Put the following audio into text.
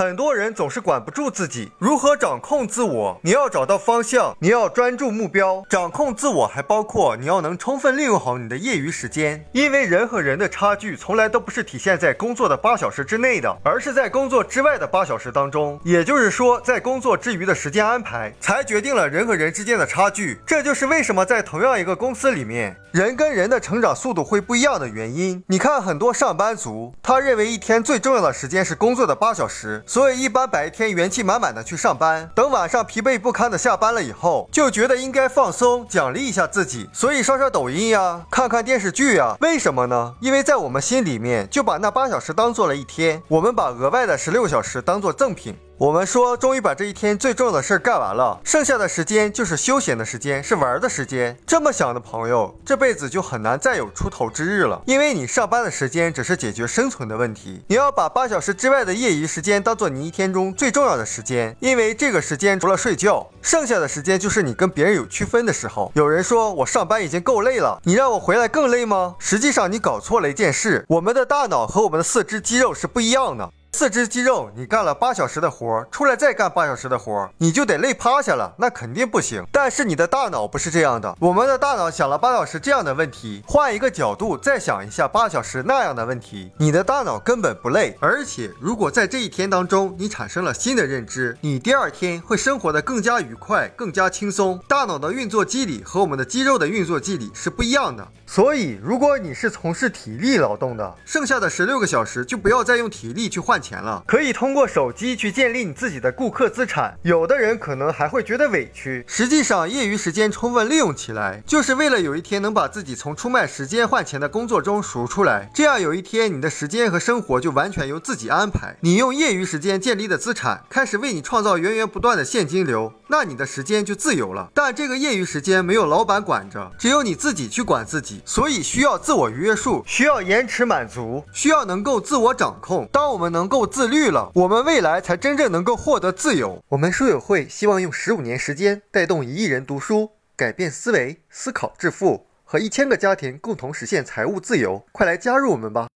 很多人总是管不住自己，如何掌控自我？你要找到方向，你要专注目标。掌控自我还包括你要能充分利用好你的业余时间，因为人和人的差距从来都不是体现在工作的八小时之内的，而是在工作之外的八小时当中。也就是说，在工作之余的时间安排，才决定了人和人之间的差距。这就是为什么在同样一个公司里面，人跟人的成长速度会不一样的原因。你看，很多上班族，他认为一天最重要的时间是工作的八小时，所以一般白天元气满满的去上班，等晚上疲惫不堪的下班了以后，就觉得应该放松，奖励一下自己，所以刷刷抖音呀，看看电视剧呀。为什么呢？因为在我们心里面，就把那八小时当做了一天，我们把额外的十六小时当做赠品。我们说，终于把这一天最重要的事儿干完了，剩下的时间就是休闲的时间，是玩儿的时间。这么想的朋友，这辈子就很难再有出头之日了，因为你上班的时间只是解决生存的问题，你要把八小时之外的业余时间当做你一天中最重要的时间，因为这个时间除了睡觉，剩下的时间就是你跟别人有区分的时候。有人说我上班已经够累了，你让我回来更累吗？实际上你搞错了一件事，我们的大脑和我们的四肢肌肉是不一样的。四肢肌肉，你干了八小时的活，出来再干八小时的活，你就得累趴下了，那肯定不行。但是你的大脑不是这样的，我们的大脑想了八小时这样的问题，换一个角度再想一下八小时那样的问题，你的大脑根本不累。而且，如果在这一天当中你产生了新的认知，你第二天会生活的更加愉快，更加轻松。大脑的运作机理和我们的肌肉的运作机理是不一样的。所以，如果你是从事体力劳动的，剩下的十六个小时就不要再用体力去换。钱了，可以通过手机去建立你自己的顾客资产。有的人可能还会觉得委屈，实际上业余时间充分利用起来，就是为了有一天能把自己从出卖时间换钱的工作中赎出来。这样有一天你的时间和生活就完全由自己安排。你用业余时间建立的资产开始为你创造源源不断的现金流，那你的时间就自由了。但这个业余时间没有老板管着，只有你自己去管自己，所以需要自我约束，需要延迟满足，需要能够自我掌控。当我们能够自律了，我们未来才真正能够获得自由。我们书友会希望用十五年时间带动一亿人读书，改变思维，思考致富，和一千个家庭共同实现财务自由。快来加入我们吧！